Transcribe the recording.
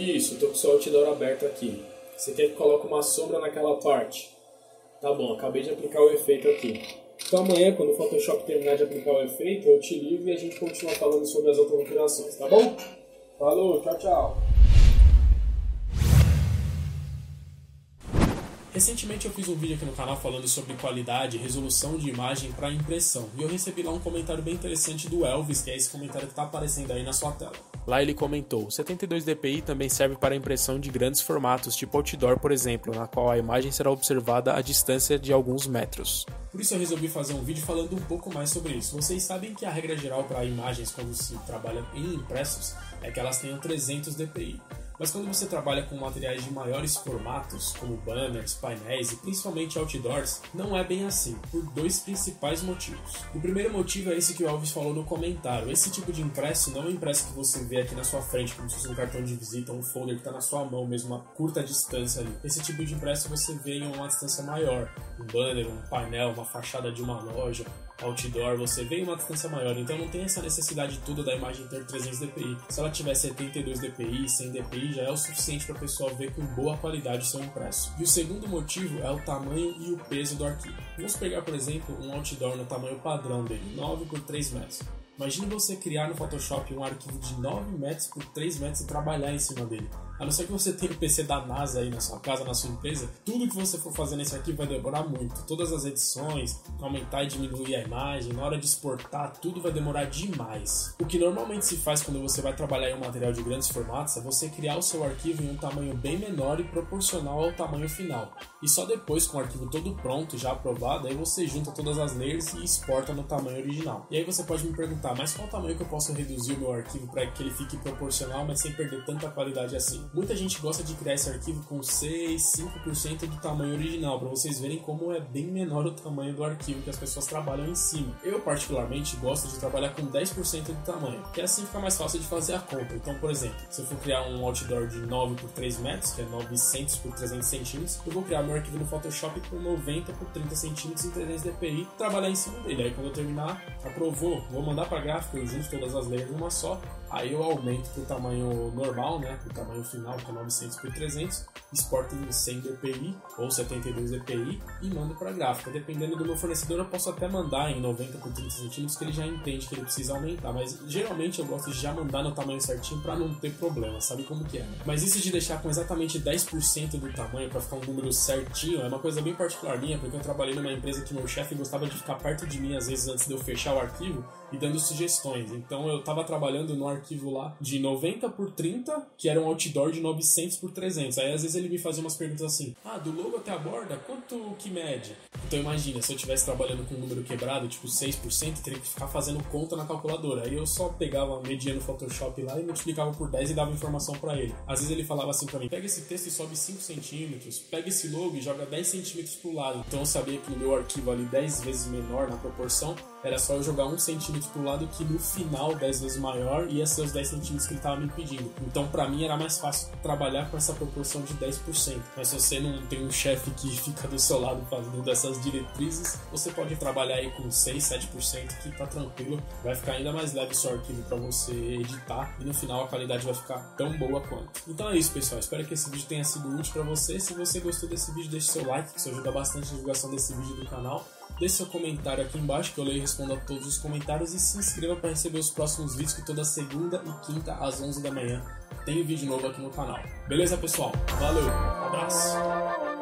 Isso, tô com o seu outdoor aberto aqui. Você quer que coloque uma sombra naquela parte? Tá bom, acabei de aplicar o efeito aqui. Então amanhã, quando o Photoshop terminar de aplicar o efeito, eu te ligo e a gente continua falando sobre as outras operações, tá bom? Falou, tchau, tchau. Recentemente eu fiz um vídeo aqui no canal falando sobre qualidade e resolução de imagem para impressão e eu recebi lá um comentário bem interessante do Elvis, que é esse comentário que está aparecendo aí na sua tela. Lá ele comentou: 72 dpi também serve para impressão de grandes formatos, tipo outdoor, por exemplo, na qual a imagem será observada a distância de alguns metros. Por isso eu resolvi fazer um vídeo falando um pouco mais sobre isso. Vocês sabem que a regra geral para imagens quando se trabalha em impressos é que elas tenham 300 dpi. Mas quando você trabalha com materiais de maiores formatos, como banners, painéis e principalmente outdoors, não é bem assim, por dois principais motivos. O primeiro motivo é esse que o Elvis falou no comentário. Esse tipo de impresso não é um impresso que você vê aqui na sua frente, como se fosse um cartão de visita, um folder que está na sua mão, mesmo uma curta distância ali. Esse tipo de impresso você vê em uma distância maior. Um banner, um painel, uma fachada de uma loja, outdoor, você vê uma distância maior, então não tem essa necessidade toda da imagem ter 300 dpi. Se ela tiver 72 dpi, 100 dpi, já é o suficiente para a pessoa ver com boa qualidade o seu impresso. E o segundo motivo é o tamanho e o peso do arquivo. Vamos pegar, por exemplo, um outdoor no tamanho padrão dele, 9 por 3 metros. Imagine você criar no Photoshop um arquivo de 9 metros por 3 metros e trabalhar em cima dele. A não ser que você tenha o PC da NASA aí na sua casa, na sua empresa, tudo que você for fazer nesse arquivo vai demorar muito. Todas as edições, aumentar e diminuir a imagem, na hora de exportar, tudo vai demorar demais. O que normalmente se faz quando você vai trabalhar em um material de grandes formatos é você criar o seu arquivo em um tamanho bem menor e proporcional ao tamanho final. E só depois, com o arquivo todo pronto, já aprovado, aí você junta todas as layers e exporta no tamanho original. E aí você pode me perguntar, mas qual tamanho que eu posso reduzir o meu arquivo para que ele fique proporcional, mas sem perder tanta qualidade assim? Muita gente gosta de criar esse arquivo com 6, 5% do tamanho original, para vocês verem como é bem menor o tamanho do arquivo que as pessoas trabalham em cima. Eu, particularmente, gosto de trabalhar com 10% do tamanho, que assim fica mais fácil de fazer a conta. Então, por exemplo, se eu for criar um outdoor de 9 por 3 metros, que é 900 por 300 centímetros, eu vou criar meu arquivo no Photoshop com 90 por 30 centímetros em 300 dpi, trabalhar em cima dele. Aí, quando eu terminar, aprovou, vou mandar para gráfico, eu junto todas as layers numa só, Aí eu aumento para o tamanho normal, né, para o tamanho final, que é 900 por 300, exporto em 100 dpi ou 72 dpi e mando para a gráfica. Dependendo do meu fornecedor, eu posso até mandar em 90 por 30 centímetros, que ele já entende que ele precisa aumentar. Mas geralmente eu gosto de já mandar no tamanho certinho para não ter problema, sabe como que é. Né? Mas isso de deixar com exatamente 10% do tamanho para ficar um número certinho é uma coisa bem particular minha, porque eu trabalhei numa empresa que meu chefe gostava de ficar perto de mim às vezes antes de eu fechar o arquivo e dando sugestões. Então eu estava trabalhando no arquivo lá de 90 por 30, que era um outdoor de 900 por 300. Aí às vezes ele me fazia umas perguntas assim: "Ah, do logo até a borda, quanto que mede?". Então imagina, se eu estivesse trabalhando com um número quebrado, tipo 6%, eu teria que ficar fazendo conta na calculadora. Aí eu só pegava a no Photoshop lá e multiplicava por 10 e dava informação para ele. Às vezes ele falava assim para mim: "Pega esse texto e sobe 5 centímetros, pega esse logo e joga 10 centímetros pro lado". Então eu sabia que no meu arquivo ali 10 vezes menor na proporção, era só eu jogar 1 centímetro pro lado que no final 10 vezes maior ia ser os 10 centímetros que ele estava me pedindo. Então para mim era mais fácil trabalhar com essa proporção de 10%. Mas se você não tem um chefe que fica do seu lado fazendo essas diretrizes, você pode trabalhar aí com 6, 7% que tá tranquilo. Vai ficar ainda mais leve o seu arquivo para você editar e no final a qualidade vai ficar tão boa quanto. Então é isso, pessoal. Espero que esse vídeo tenha sido útil para você. Se você gostou desse vídeo, deixe seu like, que isso ajuda bastante a divulgação desse vídeo do canal. Deixe seu comentário aqui embaixo que eu leio e respondo a todos os comentários e se inscreva para receber os próximos vídeos que toda segunda e quinta às 11 da manhã tem vídeo novo aqui no canal. Beleza, pessoal? Valeu, abraço.